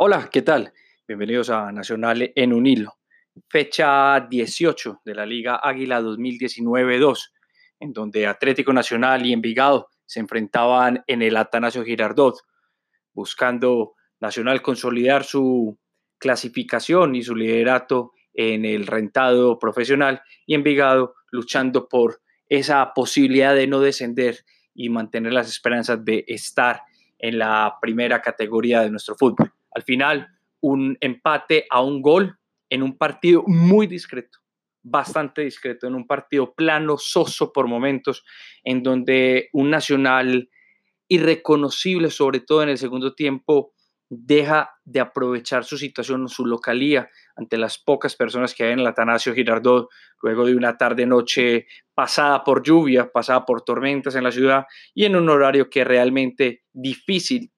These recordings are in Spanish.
Hola, ¿qué tal? Bienvenidos a Nacional en un hilo. Fecha 18 de la Liga Águila 2019-2, en donde Atlético Nacional y Envigado se enfrentaban en el Atanasio Girardot, buscando Nacional consolidar su clasificación y su liderato en el rentado profesional y Envigado luchando por esa posibilidad de no descender y mantener las esperanzas de estar en la primera categoría de nuestro fútbol. Al final, un empate a un gol en un partido muy discreto, bastante discreto, en un partido plano, soso por momentos, en donde un nacional irreconocible, sobre todo en el segundo tiempo, deja de aprovechar su situación, su localía, ante las pocas personas que hay en el Atanasio Girardot, luego de una tarde-noche pasada por lluvia, pasada por tormentas en la ciudad y en un horario que realmente difícil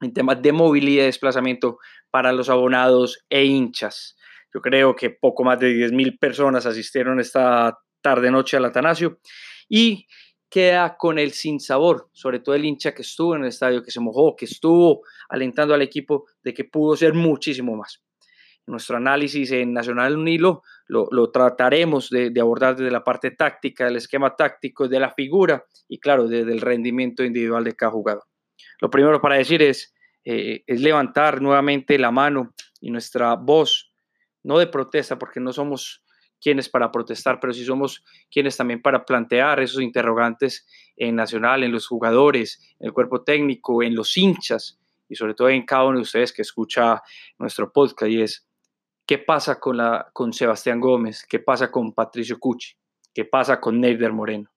en temas de movilidad y desplazamiento para los abonados e hinchas. Yo creo que poco más de 10.000 personas asistieron esta tarde-noche al Atanasio y queda con el sinsabor, sobre todo el hincha que estuvo en el estadio, que se mojó, que estuvo alentando al equipo de que pudo ser muchísimo más. Nuestro análisis en Nacional Unilo lo, lo trataremos de, de, abordar desde la parte táctica, del esquema táctico, de la figura y claro, desde el rendimiento individual de cada jugador. Lo primero para decir es, eh, es levantar nuevamente la mano y nuestra voz, no de protesta, porque no somos quienes para protestar, pero sí somos quienes también para plantear esos interrogantes en Nacional, en los jugadores, en el cuerpo técnico, en los hinchas y sobre todo en cada uno de ustedes que escucha nuestro podcast qué pasa con, la, con Sebastián Gómez, qué pasa con Patricio Cucci, qué pasa con Neider Moreno.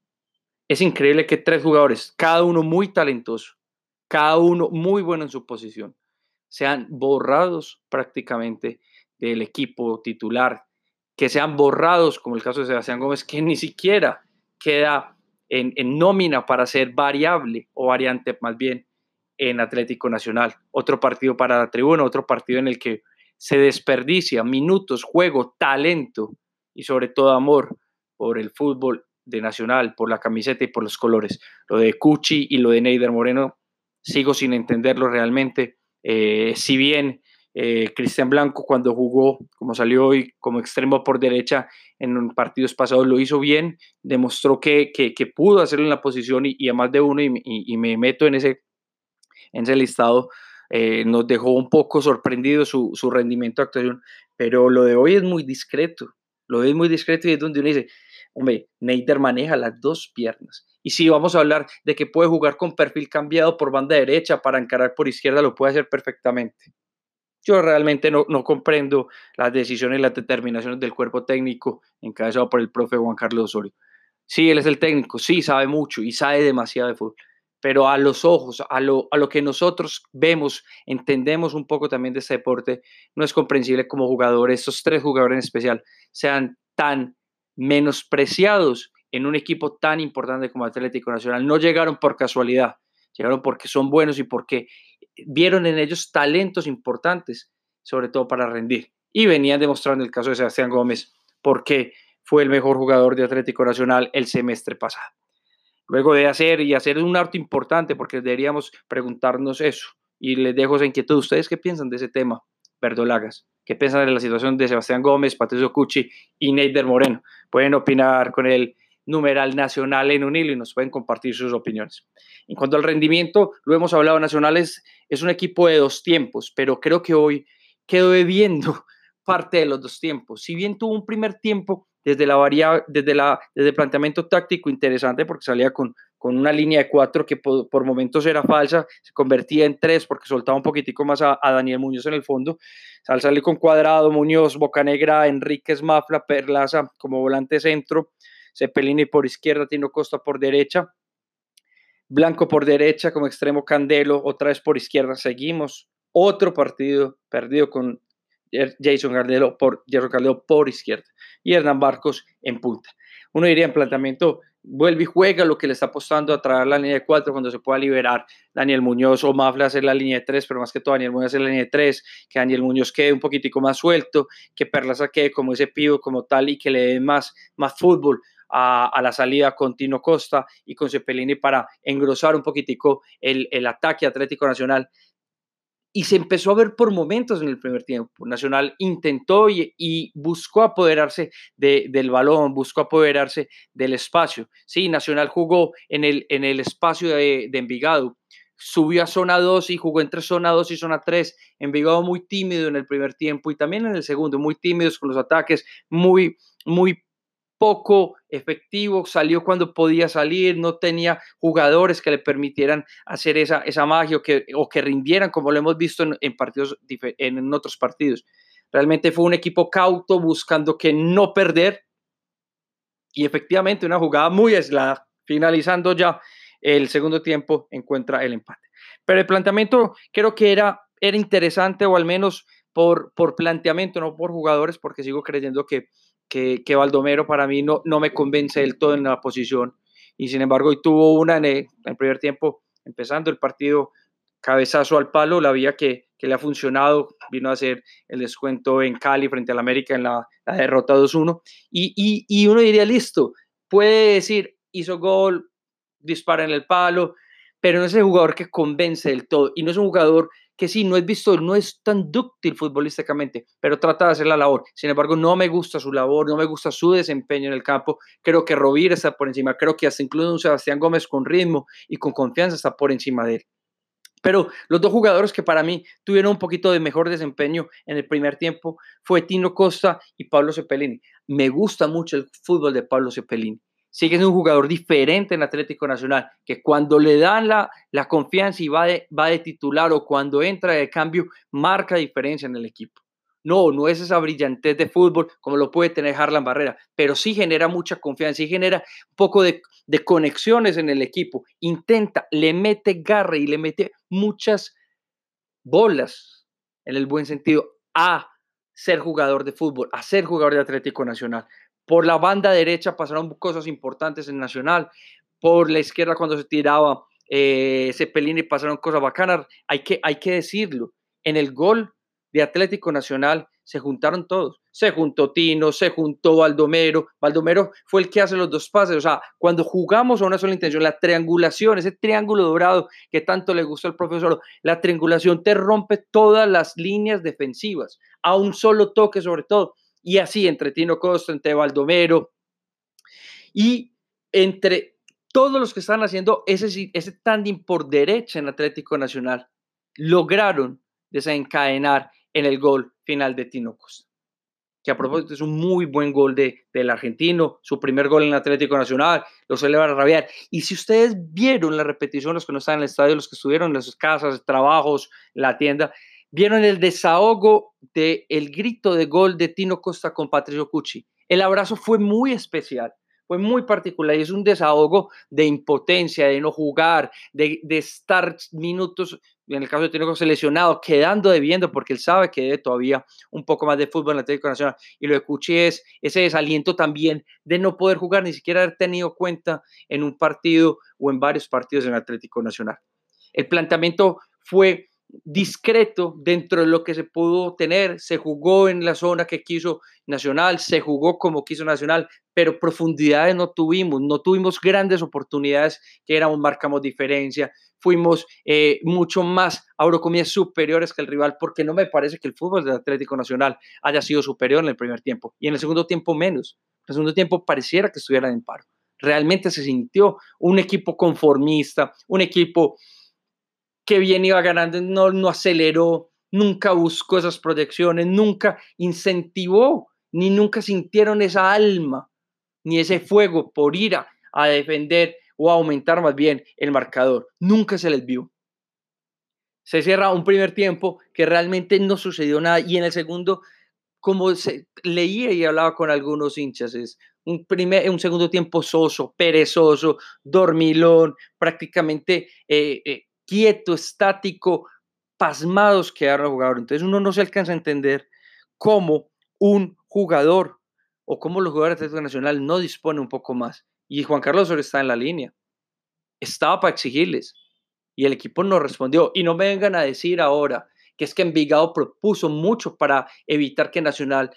Es increíble que tres jugadores, cada uno muy talentoso, cada uno muy bueno en su posición, sean borrados prácticamente del equipo titular, que sean borrados, como el caso de Sebastián Gómez, que ni siquiera queda en, nómina para ser variable o variante más bien en Atlético Nacional. Otro partido para la tribuna, otro partido en el que se desperdicia minutos, juego, talento y sobre todo amor por el fútbol de Nacional, por la camiseta y por los colores. Lo de Cuchi y lo de Neider Moreno, sigo sin entenderlo realmente. Eh, si bien eh, Cristian Blanco cuando jugó, como salió hoy, como extremo por derecha en partidos pasados, lo hizo bien, demostró que, que, pudo hacerlo en la posición y, y a más de uno, y, me meto en ese, en ese listado, eh, nos dejó un poco sorprendido su, su, rendimiento de actuación, pero lo de hoy es muy discreto, lo de es muy discreto y es donde uno dice, hombre, Neider maneja las dos piernas. Y si vamos a hablar de que puede jugar con perfil cambiado por banda derecha para encarar por izquierda, lo puede hacer perfectamente. Yo realmente no, no, comprendo las decisiones y las determinaciones del cuerpo técnico encabezado por el profe Juan Carlos Osorio. Sí, él es el técnico, sí, sabe mucho y sabe demasiado de fútbol, pero a los ojos, a lo, a lo que nosotros vemos, entendemos un poco también de este deporte, no es comprensible como jugadores, estos tres jugadores en especial, sean tan menospreciados en un equipo tan importante como Atlético Nacional. No llegaron por casualidad, llegaron porque son buenos y porque vieron en ellos talentos importantes, sobre todo para rendir. Y venían demostrando el caso de Sebastián Gómez, porque fue el mejor jugador de Atlético Nacional el semestre pasado. Luego de hacer y hacer un arte importante, porque deberíamos preguntarnos eso. Y les dejo esa inquietud. ¿Ustedes qué piensan de ese tema, verdolagas? ¿Qué piensan de la situación de Sebastián Gómez, Patricio Cucci y Neider Moreno? Pueden opinar con el numeral nacional en un hilo y nos pueden compartir sus opiniones. En cuanto al rendimiento, lo hemos hablado, Nacionales es un equipo de dos tiempos, pero creo que hoy quedó bebiendo parte de los dos tiempos. Si bien tuvo un primer tiempo desde, la varia, desde, la, desde el planteamiento táctico interesante, porque salía con, con una línea de cuatro que por, momentos era falsa, se convertía en tres porque soltaba un poquitico más a, a Daniel Muñoz en el fondo. Al salir con Cuadrado, Muñoz, Bocanegra, Enríquez Mafla, Perlaza como volante centro, Cepelini por izquierda, Tino Costa por derecha, Blanco por derecha como extremo Candelo, otra vez por izquierda. Seguimos otro partido perdido con Jason Candelo por, Jason Candelo por izquierda y Hernán Barcos en punta. Uno diría en planteamiento, vuelve y juega lo que le está apostando a traer la línea de 4 cuando se pueda liberar Daniel Muñoz o Mafla hacer la línea de 3, pero más que todo Daniel Muñoz hacer la línea de 3, que Daniel Muñoz quede un poquitico más suelto, que Perlaza quede como ese pivo como tal y que le dé más, más fútbol a, a, la salida con Tino Costa y con Cepelini para engrosar un poquitico el, el ataque Atlético Nacional. Y se empezó a ver por momentos en el primer tiempo. Nacional intentó y, buscó apoderarse del balón, buscó apoderarse del espacio. Sí, Nacional jugó en el, en el espacio de, Envigado, subió a zona 2 y jugó entre zona 2 y zona 3. Envigado muy tímido en el primer tiempo y también en el segundo, muy tímidos con los ataques, muy, muy poco efectivo, salió cuando podía salir, no tenía jugadores que le permitieran hacer esa, esa magia o que, o que rindieran como lo hemos visto en, partidos, en otros partidos. Realmente fue un equipo cauto buscando que no perder y efectivamente una jugada muy aislada, finalizando ya el segundo tiempo, encuentra el empate. Pero el planteamiento creo que era, era interesante o al menos por, por planteamiento, no por jugadores, porque sigo creyendo que que, que Baldomero para mí no, no me convence del todo en la posición. Y sin embargo, hoy tuvo una en el, primer tiempo, empezando el partido, cabezazo al palo, la vía que, que, le ha funcionado, vino a hacer el descuento en Cali frente al América en la, la derrota 2-1. Y, y, y, uno diría, listo, puede decir, hizo gol, dispara en el palo, pero no es el jugador que convence del todo. Y no es un jugador que sí, no es visto, no es tan dúctil futbolísticamente, pero trata de hacer la labor. Sin embargo, no me gusta su labor, no me gusta su desempeño en el campo. Creo que Rovira está por encima, creo que hasta incluso un Sebastián Gómez con ritmo y con confianza está por encima de él. Pero los dos jugadores que para mí tuvieron un poquito de mejor desempeño en el primer tiempo fue Tino Costa y Pablo Cepelini. Me gusta mucho el fútbol de Pablo Cepelini sigue siendo un jugador diferente en Atlético Nacional, que cuando le dan la, confianza y va de, va de titular o cuando entra de cambio, marca diferencia en el equipo. No, no es esa brillantez de fútbol como lo puede tener Harlan Barrera, pero sí genera mucha confianza, sí genera un poco de, de conexiones en el equipo. Intenta, le mete garra y le mete muchas bolas, en el buen sentido, a ser jugador de fútbol, a ser jugador de Atlético Nacional. Por la banda derecha pasaron cosas importantes en Nacional. Por la izquierda, cuando se tiraba eh, Cepelini, pasaron cosas bacanas. Hay que, hay que decirlo. En el gol de Atlético Nacional se juntaron todos. Se juntó Tino, se juntó Baldomero. Baldomero fue el que hace los dos pases. O sea, cuando jugamos a una sola intención, la triangulación, ese triángulo dorado que tanto le gustó al profesor, la triangulación te rompe todas las líneas defensivas, a un solo toque sobre todo y así entre Tino Costa, entre Baldomero y entre todos los que están haciendo ese, ese tandem por derecha en Atlético Nacional, lograron desencadenar en el gol final de Tino Costa. Que a propósito es un muy buen gol de, del argentino, su primer gol en Atlético Nacional, lo celebra rabiar. Y si ustedes vieron la repetición, los que no están en el estadio, los que estuvieron en sus casas, trabajos, la tienda, vieron el desahogo del el grito de gol de Tino Costa con Patricio Cucci. El abrazo fue muy especial, fue muy particular y es un desahogo de impotencia, de no jugar, de, estar minutos, en el caso de Tino Costa lesionado, quedando debiendo porque él sabe que debe todavía un poco más de fútbol en la Atlético Nacional. Y lo de Cucci es ese desaliento también de no poder jugar, ni siquiera haber tenido cuenta en un partido o en varios partidos en el Atlético Nacional. El planteamiento fue discreto dentro de lo que se pudo tener. Se jugó en la zona que quiso Nacional, se jugó como quiso Nacional, pero profundidades no tuvimos, no tuvimos grandes oportunidades que éramos, marcamos diferencia, fuimos eh, mucho más, ahora superiores que el rival, porque no me parece que el fútbol del Atlético Nacional haya sido superior en el primer tiempo y en el segundo tiempo menos. En el segundo tiempo pareciera que estuvieran en paro. Realmente se sintió un equipo conformista, un equipo que bien iba ganando, no, no aceleró, nunca buscó esas proyecciones, nunca incentivó, ni nunca sintieron esa alma, ni ese fuego por ir a, defender o a aumentar más bien el marcador. Nunca se les vio. Se cierra un primer tiempo que realmente no sucedió nada y en el segundo, como se, leía y hablaba con algunos hinchas, es un, primer, un segundo tiempo soso, perezoso, dormilón, prácticamente eh, eh, quieto, estático, pasmados quedaron los jugadores. Entonces uno no se alcanza a entender cómo un jugador o cómo los jugadores de Atlético Nacional no disponen un poco más. Y Juan Carlos Osorio está en la línea. Estaba para exigirles. Y el equipo no respondió. Y no me vengan a decir ahora que es que Envigado propuso mucho para evitar que Nacional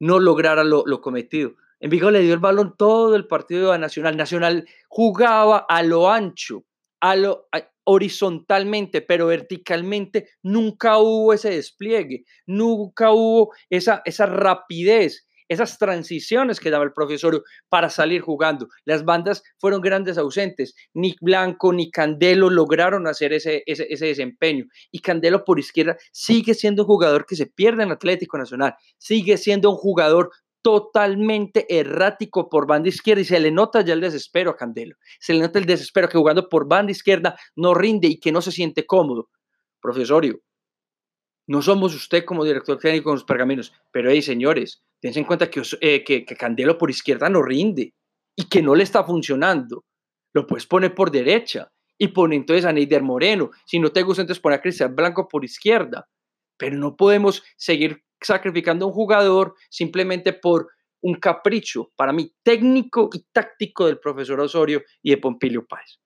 no lograra lo, lo cometido. Envigado le dio el balón todo el partido a Nacional. Nacional jugaba a lo ancho, a lo, horizontalmente, pero verticalmente nunca hubo ese despliegue, nunca hubo esa, esa rapidez, esas transiciones que daba el profesorio para salir jugando. Las bandas fueron grandes ausentes. Ni Blanco ni Candelo lograron hacer ese, ese, ese, desempeño. Y Candelo por izquierda sigue siendo un jugador que se pierde en Atlético Nacional. Sigue siendo un jugador totalmente errático por banda izquierda y se le nota ya el desespero a Candelo. Se le nota el desespero que jugando por banda izquierda no rinde y que no se siente cómodo. Profesorio, no somos usted como director técnico de los pergaminos, pero hey, señores, tengan en cuenta que, eh, Candelo por izquierda no rinde y que no le está funcionando. Lo puedes poner por derecha y pone entonces a Neider Moreno. Si no te gusta, entonces pone a Cristian Blanco por izquierda. Pero no podemos seguir sacrificando a un jugador simplemente por un capricho, para mí, técnico y táctico del profesor Osorio y de Pompilio Páez.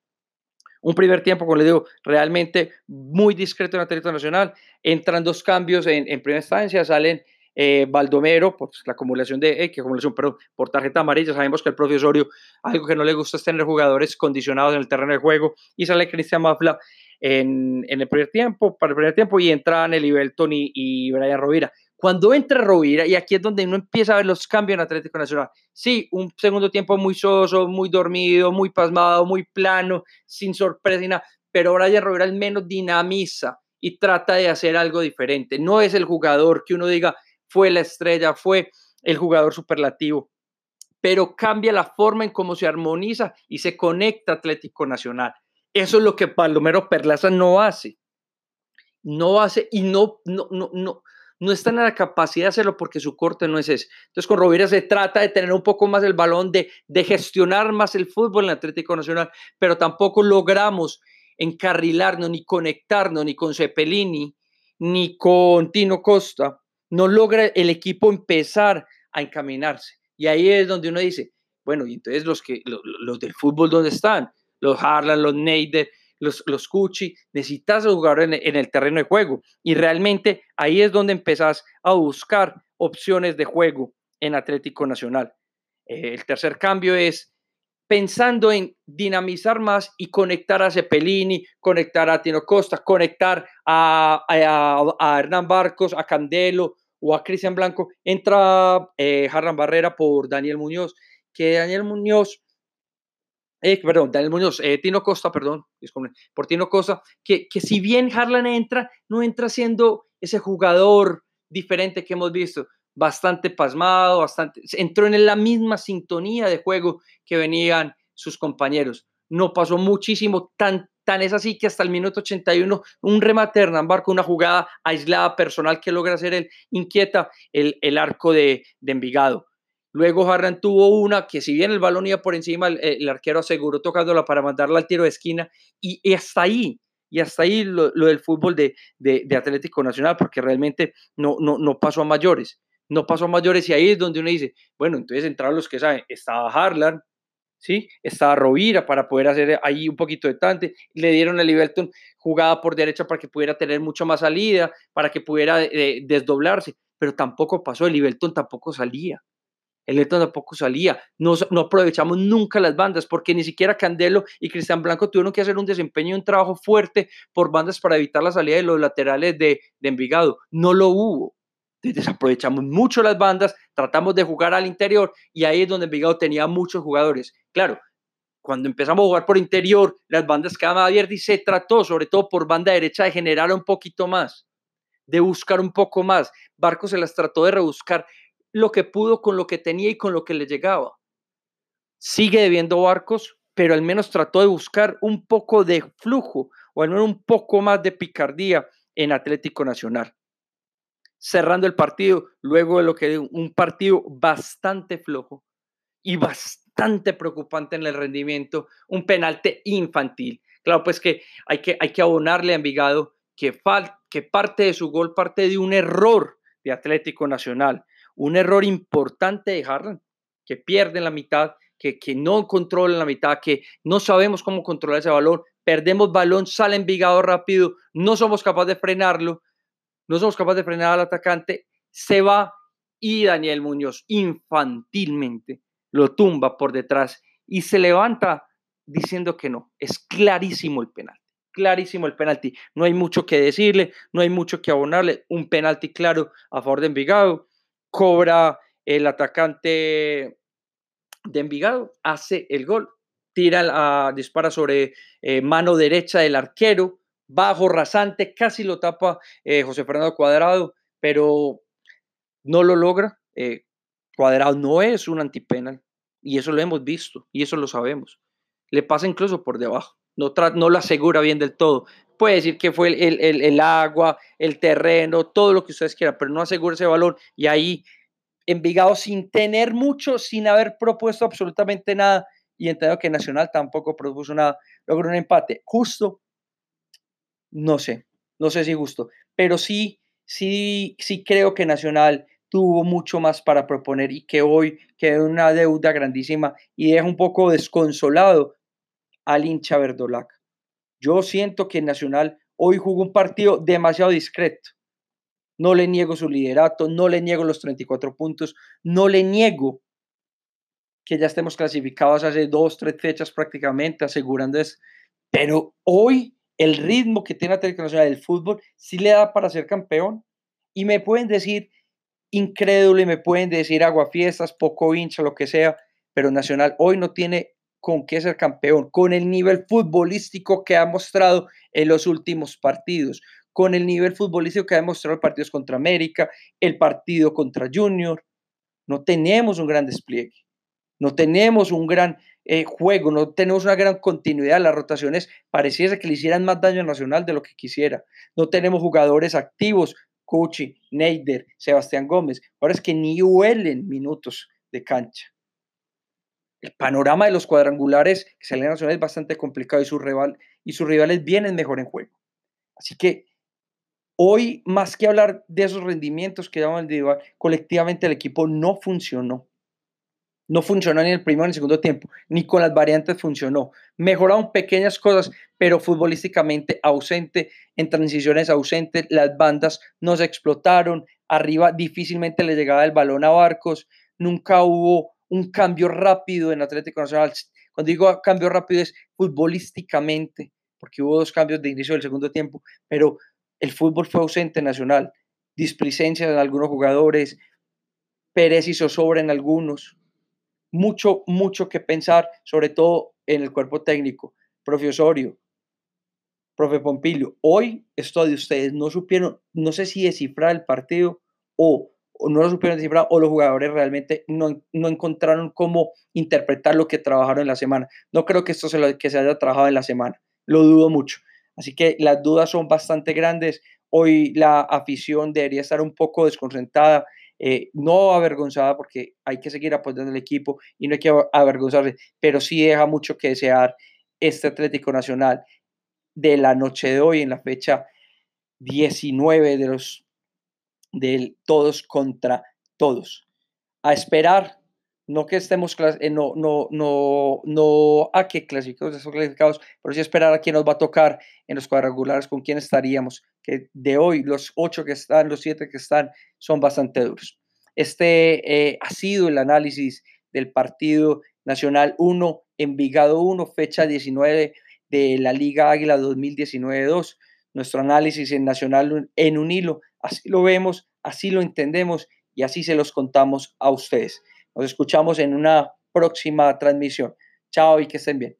Un primer tiempo, como le digo, realmente muy discreto en la territorio nacional. Entran dos cambios en, primera instancia, salen eh, Baldomero, por la acumulación de, eh, acumulación, perdón, por tarjeta amarilla. Sabemos que el profesor Osorio, algo que no le gusta es tener jugadores condicionados en el terreno de juego. Y sale Cristian Mafla en, el primer tiempo, para el primer tiempo, y entran el Ibelton y, y Brian Rovira. Cuando entra Rovira, y aquí es donde uno empieza a ver los cambios en Atlético Nacional. Sí, un segundo tiempo muy soso, muy dormido, muy pasmado, muy plano, sin sorpresa y nada, pero Brian Rovira al menos dinamiza y trata de hacer algo diferente. No es el jugador que uno diga fue la estrella, fue el jugador superlativo, pero cambia la forma en cómo se armoniza y se conecta Atlético Nacional. Eso es lo que Palomero Perlaza no hace. No hace y no, no, no, no, no está en la capacidad de hacerlo porque su corte no es ese. Entonces con Rovira se trata de tener un poco más el balón, de, de gestionar más el fútbol en el Atlético Nacional, pero tampoco logramos encarrilarnos ni conectarnos ni con Cepelini ni con Tino Costa. No logra el equipo empezar a encaminarse. Y ahí es donde uno dice, bueno, y entonces los, que, los, los del fútbol, ¿dónde están? Los Harlan, los Neider, los, los Cuchi, necesitas jugar en, el terreno de juego. Y realmente ahí es donde empezás a buscar opciones de juego en Atlético Nacional. Eh, el tercer cambio es pensando en dinamizar más y conectar a Cepelini, conectar a Tino Costa, conectar a, a, a Hernán Barcos, a Candelo o a Cristian Blanco. Entra eh, Harran Barrera por Daniel Muñoz, que Daniel Muñoz eh, perdón, Daniel Muñoz, eh, Tino Costa, perdón, por Tino Costa, que, que si bien Harlan entra, no entra siendo ese jugador diferente que hemos visto, bastante pasmado, bastante, entró en la misma sintonía de juego que venían sus compañeros. No pasó muchísimo, tan, tan es así que hasta el minuto 81, un remate de Hernán Barco, una jugada aislada personal que logra hacer él, inquieta el, el arco de, de Envigado. Luego Harran tuvo una que si bien el balón iba por encima, el, arquero aseguró tocándola para mandarla al tiro de esquina y, hasta ahí, y hasta ahí lo, del fútbol de, de, Atlético Nacional, porque realmente no, no, no pasó a mayores, no pasó a mayores y ahí es donde uno dice, bueno, entonces entraron los que saben, estaba Harlan, ¿sí? Estaba Rovira para poder hacer ahí un poquito de tante, le dieron a Liberton jugada por derecha para que pudiera tener mucho más salida, para que pudiera eh, desdoblarse, pero tampoco pasó, el Liberton tampoco salía el Everton tampoco salía. No, no aprovechamos nunca las bandas porque ni siquiera Candelo y Cristian Blanco tuvieron que hacer un desempeño un trabajo fuerte por bandas para evitar la salida de los laterales de, de Envigado. No lo hubo. Desaprovechamos mucho las bandas, tratamos de jugar al interior y ahí es donde Envigado tenía muchos jugadores. Claro, cuando empezamos a jugar por interior, las bandas quedaban abiertas y se trató, sobre todo por banda derecha, de generar un poquito más, de buscar un poco más. Barco se las trató de rebuscar lo que pudo con lo que tenía y con lo que le llegaba. Sigue debiendo barcos, pero al menos trató de buscar un poco de flujo o al menos un poco más de picardía en Atlético Nacional. Cerrando el partido, luego de lo que un partido bastante flojo y bastante preocupante en el rendimiento, un penalte infantil. Claro, pues que hay que, hay que abonarle a Envigado que parte de su gol parte de un error de Atlético Nacional un error importante de Harlan, que pierde la mitad, que, que no controla la mitad, que no sabemos cómo controlar ese balón, perdemos balón, sale Envigado rápido, no somos capaces de frenarlo, no somos capaces de frenar al atacante, se va y Daniel Muñoz infantilmente lo tumba por detrás y se levanta diciendo que no, es clarísimo el penal. clarísimo el penalti. No hay mucho que decirle, no hay mucho que abonarle. Un penalti claro a favor de Envigado. Cobra el atacante de Envigado, hace el gol. Tira, dispara sobre eh, mano derecha del arquero. Bajo, rasante, casi lo tapa eh, José Fernando Cuadrado, pero no lo logra. Eh, Cuadrado no es un antipenal y eso lo hemos visto y eso lo sabemos. Le pasa incluso por debajo no, no lo asegura bien del todo. Puede decir que fue el, agua, el terreno, todo lo que ustedes quieran, pero no asegura ese valor. Y ahí Envigado sin tener mucho, sin haber propuesto absolutamente nada, y entiendo que Nacional tampoco propuso nada, logró un empate. Justo, no sé, no sé si justo, pero sí, sí, sí creo que Nacional tuvo mucho más para proponer y que hoy queda una deuda grandísima y deja un poco desconsolado al hincha verdolac. Yo siento que Nacional hoy jugó un partido demasiado discreto. No le niego su liderato, no le niego los 34 puntos, no le niego que ya estemos clasificados hace dos, tres fechas prácticamente, asegurando eso. Pero hoy el ritmo que tiene Atlético Nacional del fútbol sí le da para ser campeón. Y me pueden decir incrédulo y me pueden decir aguafiestas, poco hincha, lo que sea, pero Nacional hoy no tiene con qué ser campeón, con el nivel futbolístico que ha mostrado en los últimos partidos, con el nivel futbolístico que ha demostrado los partidos contra América, el partido contra Junior. No tenemos un gran despliegue, no tenemos un gran eh, juego, no tenemos una gran continuidad. Las rotaciones pareciera que le hicieran más daño a Nacional de lo que quisiera. No tenemos jugadores activos, Cuchi, Neider, Sebastián Gómez. Ahora es que ni huelen minutos de cancha el panorama de los cuadrangulares que salen nacional es bastante complicado y, y sus rivales vienen mejor en juego. Así que hoy, más que hablar de esos rendimientos que individual, colectivamente el equipo no funcionó. No funcionó ni en el primero ni en el segundo tiempo, ni con las variantes funcionó. Mejoraron pequeñas cosas, pero futbolísticamente ausente, en transiciones ausentes, las bandas no se explotaron, arriba difícilmente le llegaba el balón a Barcos, nunca hubo un cambio rápido en Atlético Nacional. Cuando digo cambio rápido es futbolísticamente, porque hubo dos cambios de inicio del segundo tiempo, pero el fútbol fue ausente en Nacional. Displicencia en algunos jugadores, Pérez hizo sobre en algunos. Mucho, mucho que pensar, sobre todo en el cuerpo técnico. Profesorio, profe Pompilio, hoy esto de ustedes no supieron, no sé si descifrar el partido o o no lo supieron descifrar o los jugadores realmente no, no, encontraron cómo interpretar lo que trabajaron en la semana. No creo que esto se, lo, que se haya trabajado en la semana, lo dudo mucho. Así que las dudas son bastante grandes. Hoy la afición debería estar un poco desconcentrada, eh, no avergonzada porque hay que seguir apoyando al equipo y no hay que avergonzarse, pero sí deja mucho que desear este Atlético Nacional de la noche de hoy en la fecha 19 de los del todos contra todos. A esperar, no que estemos, eh, no, no, no, no a que clasificados, clasificados, pero sí esperar a quién nos va a tocar en los cuadrangulares, con quién estaríamos, que de hoy los ocho que están, los siete que están, son bastante duros. Este eh, ha sido el análisis del partido Nacional 1, Envigado 1, fecha 19 de la Liga Águila 2019-2. Nuestro análisis en Nacional en un hilo Así lo vemos, así lo entendemos y así se los contamos a ustedes. Nos escuchamos en una próxima transmisión. Chao y que estén bien.